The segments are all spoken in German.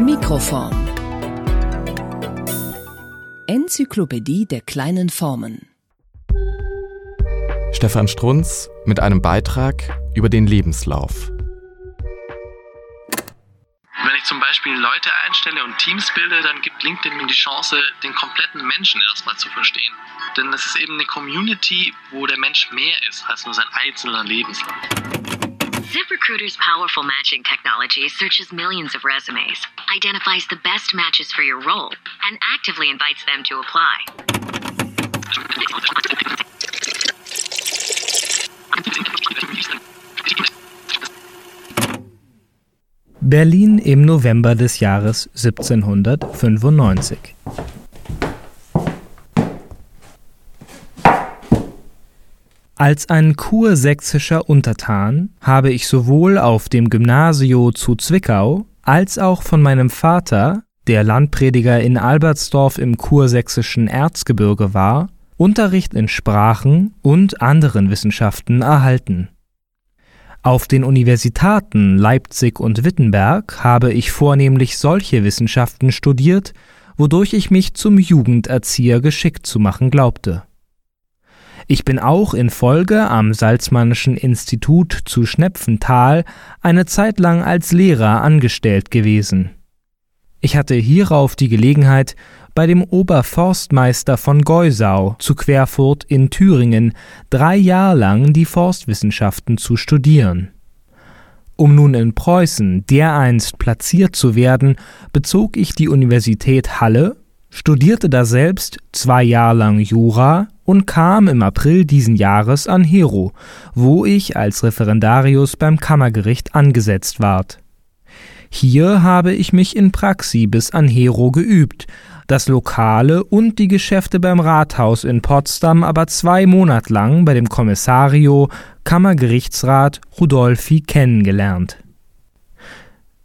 Mikroform Enzyklopädie der kleinen Formen Stefan Strunz mit einem Beitrag über den Lebenslauf. Wenn ich zum Beispiel Leute einstelle und Teams bilde, dann gibt LinkedIn mir die Chance, den kompletten Menschen erstmal zu verstehen. Denn es ist eben eine Community, wo der Mensch mehr ist als nur sein einzelner Lebenslauf. ZipRecruiter's powerful matching technology searches millions of resumes, identifies the best matches for your role, and actively invites them to apply. Berlin im November des Jahres 1795. Als ein kursächsischer Untertan habe ich sowohl auf dem Gymnasio zu Zwickau als auch von meinem Vater, der Landprediger in Albertsdorf im kursächsischen Erzgebirge war, Unterricht in Sprachen und anderen Wissenschaften erhalten. Auf den Universitaten Leipzig und Wittenberg habe ich vornehmlich solche Wissenschaften studiert, wodurch ich mich zum Jugenderzieher geschickt zu machen glaubte. Ich bin auch in Folge am Salzmannischen Institut zu Schnepfenthal eine Zeit lang als Lehrer angestellt gewesen. Ich hatte hierauf die Gelegenheit, bei dem Oberforstmeister von Geusau zu Querfurt in Thüringen drei Jahr lang die Forstwissenschaften zu studieren. Um nun in Preußen dereinst platziert zu werden, bezog ich die Universität Halle, studierte daselbst zwei Jahr lang Jura und kam im April diesen Jahres an Hero, wo ich als Referendarius beim Kammergericht angesetzt ward. Hier habe ich mich in Praxi bis an Hero geübt, das Lokale und die Geschäfte beim Rathaus in Potsdam aber zwei Monat lang bei dem Kommissario Kammergerichtsrat Rudolfi kennengelernt.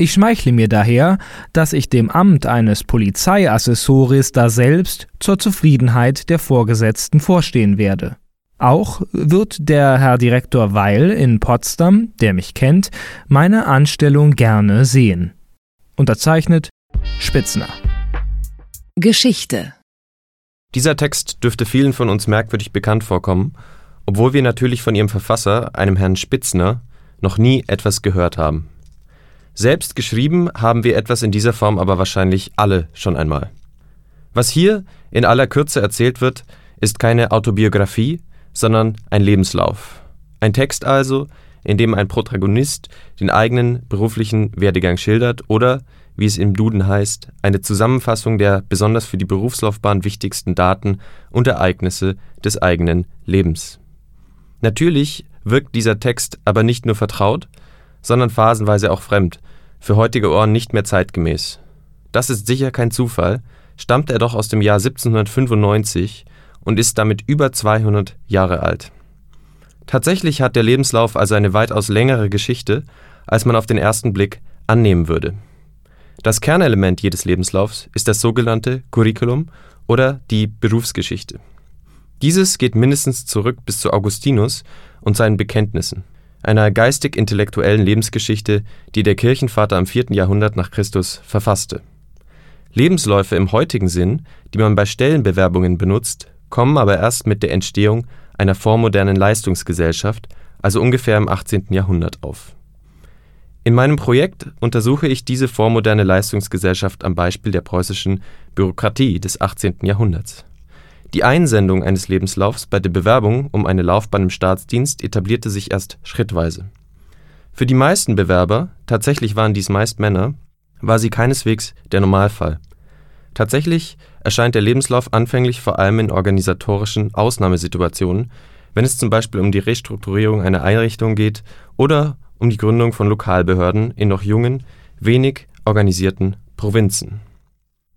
Ich schmeichle mir daher, dass ich dem Amt eines Polizeiassessores daselbst zur Zufriedenheit der Vorgesetzten vorstehen werde. Auch wird der Herr Direktor Weil in Potsdam, der mich kennt, meine Anstellung gerne sehen. Unterzeichnet Spitzner. Geschichte Dieser Text dürfte vielen von uns merkwürdig bekannt vorkommen, obwohl wir natürlich von ihrem Verfasser, einem Herrn Spitzner, noch nie etwas gehört haben. Selbst geschrieben haben wir etwas in dieser Form aber wahrscheinlich alle schon einmal. Was hier in aller Kürze erzählt wird, ist keine Autobiografie, sondern ein Lebenslauf. Ein Text also, in dem ein Protagonist den eigenen beruflichen Werdegang schildert oder, wie es im Duden heißt, eine Zusammenfassung der besonders für die Berufslaufbahn wichtigsten Daten und Ereignisse des eigenen Lebens. Natürlich wirkt dieser Text aber nicht nur vertraut, sondern phasenweise auch fremd, für heutige Ohren nicht mehr zeitgemäß. Das ist sicher kein Zufall, stammt er doch aus dem Jahr 1795 und ist damit über 200 Jahre alt. Tatsächlich hat der Lebenslauf also eine weitaus längere Geschichte, als man auf den ersten Blick annehmen würde. Das Kernelement jedes Lebenslaufs ist das sogenannte Curriculum oder die Berufsgeschichte. Dieses geht mindestens zurück bis zu Augustinus und seinen Bekenntnissen einer geistig-intellektuellen Lebensgeschichte, die der Kirchenvater am 4. Jahrhundert nach Christus verfasste. Lebensläufe im heutigen Sinn, die man bei Stellenbewerbungen benutzt, kommen aber erst mit der Entstehung einer vormodernen Leistungsgesellschaft, also ungefähr im 18. Jahrhundert auf. In meinem Projekt untersuche ich diese vormoderne Leistungsgesellschaft am Beispiel der preußischen Bürokratie des 18. Jahrhunderts die Einsendung eines Lebenslaufs bei der Bewerbung um eine Laufbahn im Staatsdienst etablierte sich erst schrittweise. Für die meisten Bewerber, tatsächlich waren dies meist Männer, war sie keineswegs der Normalfall. Tatsächlich erscheint der Lebenslauf anfänglich vor allem in organisatorischen Ausnahmesituationen, wenn es zum Beispiel um die Restrukturierung einer Einrichtung geht oder um die Gründung von Lokalbehörden in noch jungen, wenig organisierten Provinzen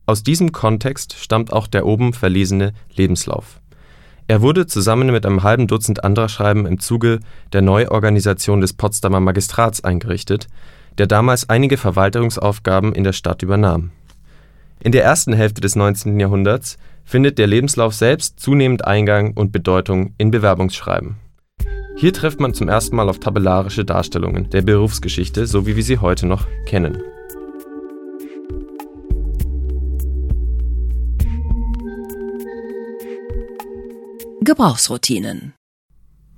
aus diesem Kontext stammt auch der oben verlesene Lebenslauf. Er wurde zusammen mit einem halben Dutzend anderer Schreiben im Zuge der Neuorganisation des Potsdamer Magistrats eingerichtet, der damals einige Verwaltungsaufgaben in der Stadt übernahm. In der ersten Hälfte des 19. Jahrhunderts findet der Lebenslauf selbst zunehmend Eingang und Bedeutung in Bewerbungsschreiben. Hier trifft man zum ersten Mal auf tabellarische Darstellungen der Berufsgeschichte, so wie wir sie heute noch kennen Gebrauchsroutinen.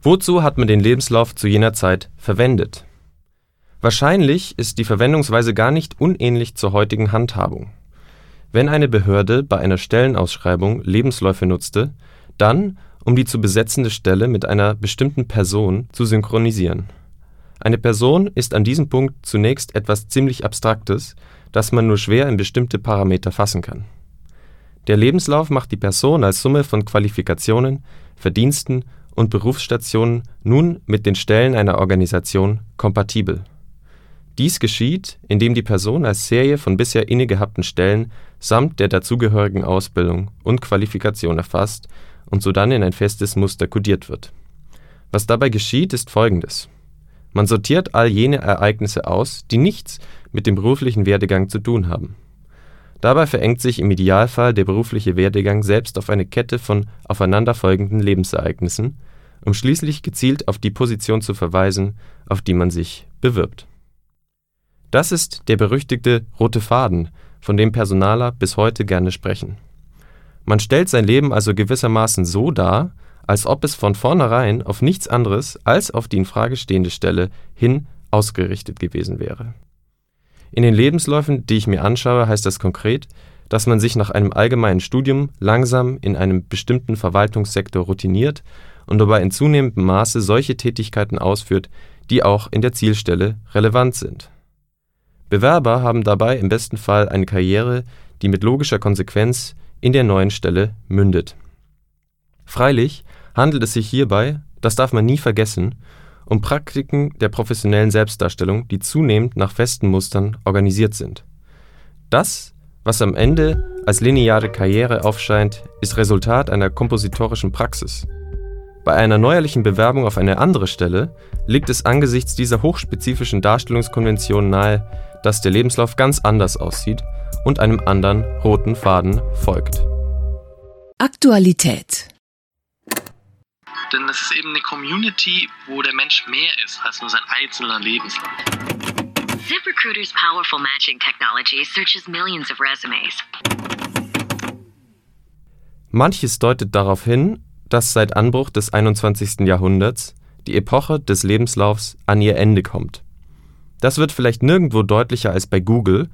Wozu hat man den Lebenslauf zu jener Zeit verwendet? Wahrscheinlich ist die Verwendungsweise gar nicht unähnlich zur heutigen Handhabung. Wenn eine Behörde bei einer Stellenausschreibung Lebensläufe nutzte, dann, um die zu besetzende Stelle mit einer bestimmten Person zu synchronisieren. Eine Person ist an diesem Punkt zunächst etwas ziemlich Abstraktes, das man nur schwer in bestimmte Parameter fassen kann. Der Lebenslauf macht die Person als Summe von Qualifikationen, Verdiensten und Berufsstationen nun mit den Stellen einer Organisation kompatibel. Dies geschieht, indem die Person als Serie von bisher innegehabten Stellen samt der dazugehörigen Ausbildung und Qualifikation erfasst und sodann in ein festes Muster kodiert wird. Was dabei geschieht, ist folgendes: Man sortiert all jene Ereignisse aus, die nichts mit dem beruflichen Werdegang zu tun haben. Dabei verengt sich im Idealfall der berufliche Werdegang selbst auf eine Kette von aufeinanderfolgenden Lebensereignissen, um schließlich gezielt auf die Position zu verweisen, auf die man sich bewirbt. Das ist der berüchtigte rote Faden, von dem Personaler bis heute gerne sprechen. Man stellt sein Leben also gewissermaßen so dar, als ob es von vornherein auf nichts anderes als auf die in Frage stehende Stelle hin ausgerichtet gewesen wäre. In den Lebensläufen, die ich mir anschaue, heißt das konkret, dass man sich nach einem allgemeinen Studium langsam in einem bestimmten Verwaltungssektor routiniert und dabei in zunehmendem Maße solche Tätigkeiten ausführt, die auch in der Zielstelle relevant sind. Bewerber haben dabei im besten Fall eine Karriere, die mit logischer Konsequenz in der neuen Stelle mündet. Freilich handelt es sich hierbei, das darf man nie vergessen, um Praktiken der professionellen Selbstdarstellung, die zunehmend nach festen Mustern organisiert sind. Das, was am Ende als lineare Karriere aufscheint, ist Resultat einer kompositorischen Praxis. Bei einer neuerlichen Bewerbung auf eine andere Stelle liegt es angesichts dieser hochspezifischen Darstellungskonvention nahe, dass der Lebenslauf ganz anders aussieht und einem anderen roten Faden folgt. Aktualität. Denn es ist eben eine Community, wo der Mensch mehr ist als nur sein einzelner Lebenslauf. ZipRecruiter's powerful matching technology searches millions of resumes. Manches deutet darauf hin, dass seit Anbruch des 21. Jahrhunderts die Epoche des Lebenslaufs an ihr Ende kommt. Das wird vielleicht nirgendwo deutlicher als bei Google,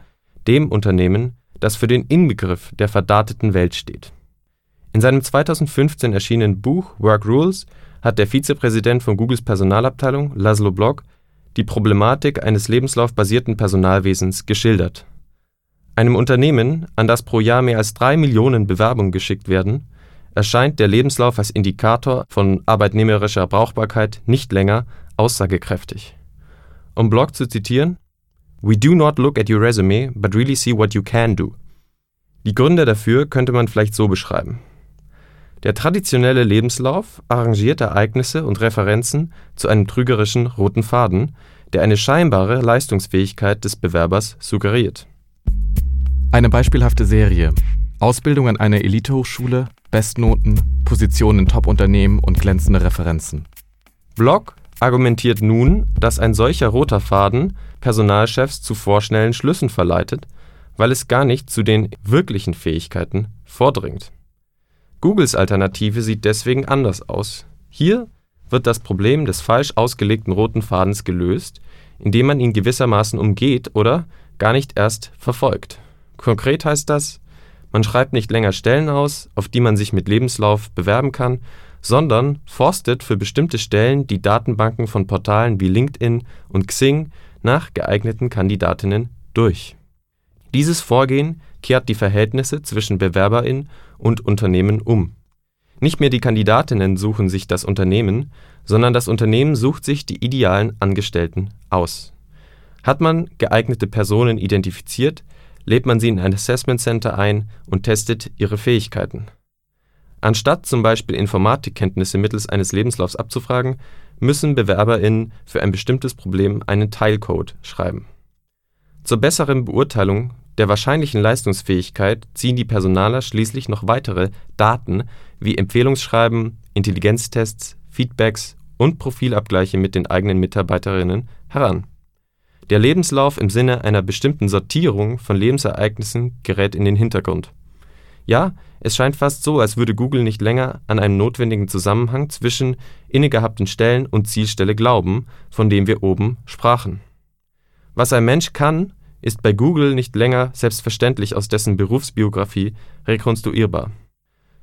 dem Unternehmen, das für den Inbegriff der verdateten Welt steht. In seinem 2015 erschienenen Buch Work Rules hat der Vizepräsident von Googles Personalabteilung, Laszlo Block, die Problematik eines lebenslaufbasierten Personalwesens geschildert. Einem Unternehmen, an das pro Jahr mehr als drei Millionen Bewerbungen geschickt werden, erscheint der Lebenslauf als Indikator von arbeitnehmerischer Brauchbarkeit nicht länger aussagekräftig. Um Block zu zitieren: We do not look at your resume, but really see what you can do. Die Gründe dafür könnte man vielleicht so beschreiben. Der traditionelle Lebenslauf arrangiert Ereignisse und Referenzen zu einem trügerischen roten Faden, der eine scheinbare Leistungsfähigkeit des Bewerbers suggeriert. Eine beispielhafte Serie. Ausbildung an einer Elitehochschule, Bestnoten, Positionen in Top-Unternehmen und glänzende Referenzen. Block argumentiert nun, dass ein solcher roter Faden Personalchefs zu vorschnellen Schlüssen verleitet, weil es gar nicht zu den wirklichen Fähigkeiten vordringt. Googles Alternative sieht deswegen anders aus. Hier wird das Problem des falsch ausgelegten roten Fadens gelöst, indem man ihn gewissermaßen umgeht oder gar nicht erst verfolgt. Konkret heißt das, man schreibt nicht länger Stellen aus, auf die man sich mit Lebenslauf bewerben kann, sondern forstet für bestimmte Stellen die Datenbanken von Portalen wie LinkedIn und Xing nach geeigneten Kandidatinnen durch. Dieses Vorgehen kehrt die Verhältnisse zwischen Bewerberin und Unternehmen um. Nicht mehr die Kandidatinnen suchen sich das Unternehmen, sondern das Unternehmen sucht sich die idealen Angestellten aus. Hat man geeignete Personen identifiziert, lädt man sie in ein Assessment Center ein und testet ihre Fähigkeiten Anstatt zum Beispiel Informatikkenntnisse mittels eines Lebenslaufs abzufragen, müssen BewerberInnen für ein bestimmtes Problem einen Teilcode schreiben. Zur besseren Beurteilung der wahrscheinlichen Leistungsfähigkeit ziehen die Personaler schließlich noch weitere Daten wie Empfehlungsschreiben, Intelligenztests, Feedbacks und Profilabgleiche mit den eigenen Mitarbeiterinnen heran. Der Lebenslauf im Sinne einer bestimmten Sortierung von Lebensereignissen gerät in den Hintergrund Ja, es scheint fast so, als würde Google nicht länger an einen notwendigen Zusammenhang zwischen innegehabten Stellen und Zielstelle glauben, von dem wir oben sprachen. Was ein Mensch kann, ist bei Google nicht länger selbstverständlich aus dessen Berufsbiografie rekonstruierbar.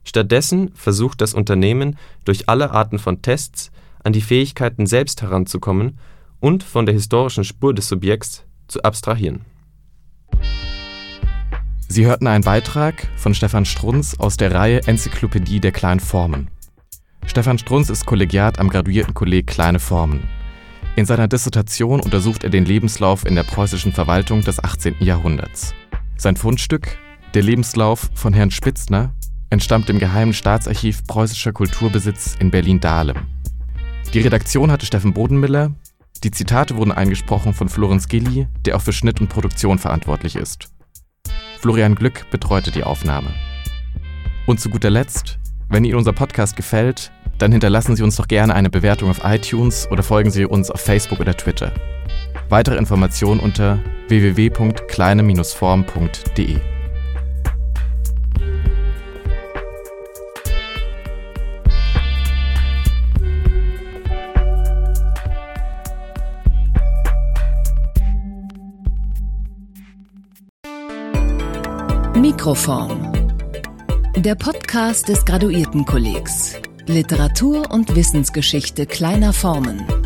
Stattdessen versucht das Unternehmen durch alle Arten von Tests an die Fähigkeiten selbst heranzukommen und von der historischen Spur des Subjekts zu abstrahieren. Sie hörten einen Beitrag von Stefan Strunz aus der Reihe Enzyklopädie der kleinen Formen. Stefan Strunz ist Kollegiat am Graduiertenkolleg Kleine Formen. In seiner Dissertation untersucht er den Lebenslauf in der preußischen Verwaltung des 18. Jahrhunderts. Sein Fundstück, der Lebenslauf von Herrn Spitzner, entstammt dem Geheimen Staatsarchiv Preußischer Kulturbesitz in Berlin-Dahlem. Die Redaktion hatte Steffen Bodenmiller, die Zitate wurden eingesprochen von Florenz Gilli, der auch für Schnitt und Produktion verantwortlich ist. Florian Glück betreute die Aufnahme. Und zu guter Letzt, wenn Ihnen unser Podcast gefällt, dann hinterlassen Sie uns doch gerne eine Bewertung auf iTunes oder folgen Sie uns auf Facebook oder Twitter. Weitere Informationen unter www.kleine-form.de. Mikroform. Der Podcast des Graduiertenkollegs. Literatur und Wissensgeschichte kleiner Formen.